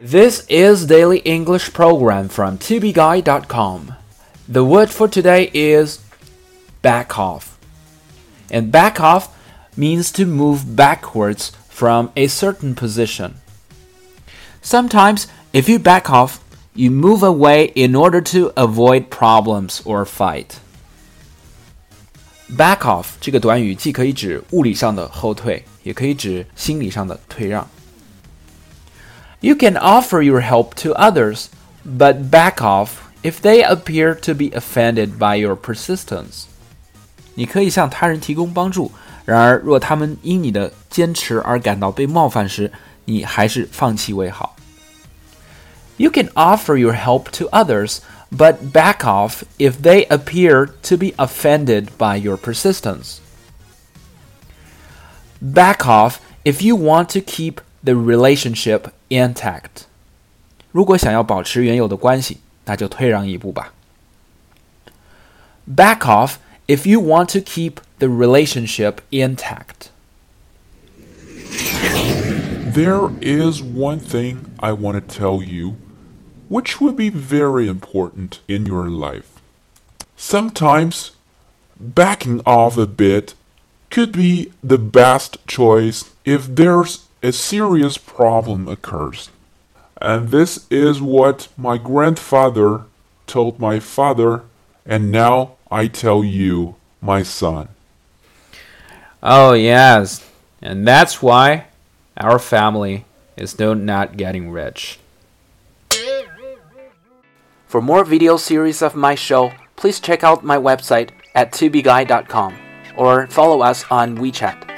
This is daily English program from tobeguide.com. The word for today is back off. And back off means to move backwards from a certain position. Sometimes, if you back off, you move away in order to avoid problems or fight. Back off 这个短语既可以指物理上的后退，也可以指心理上的退让。 You can offer your help to others, but back off if they appear to be offended by your persistence. 你可以向他人提供帮助，然而若他们因你的坚持而感到被冒犯时，你还是放弃为好。You can offer your help to others, but back off if they appear to be offended by your persistence. Back off if you want to keep the relationship intact. 如果想要保持原有的关系，那就退让一步吧。Back off if you want to keep the relationship intact. There is one thing I want to tell you, which would be very important in your life. Sometimes backing off a bit could be the best choice if there's a serious problem occurs. And this is what my grandfather told my father, and now I tell you, my son. Oh, yes. And that's why our family is still not getting rich. For more video series of my show, please check out my website at tubeguy.com or follow us on WeChat.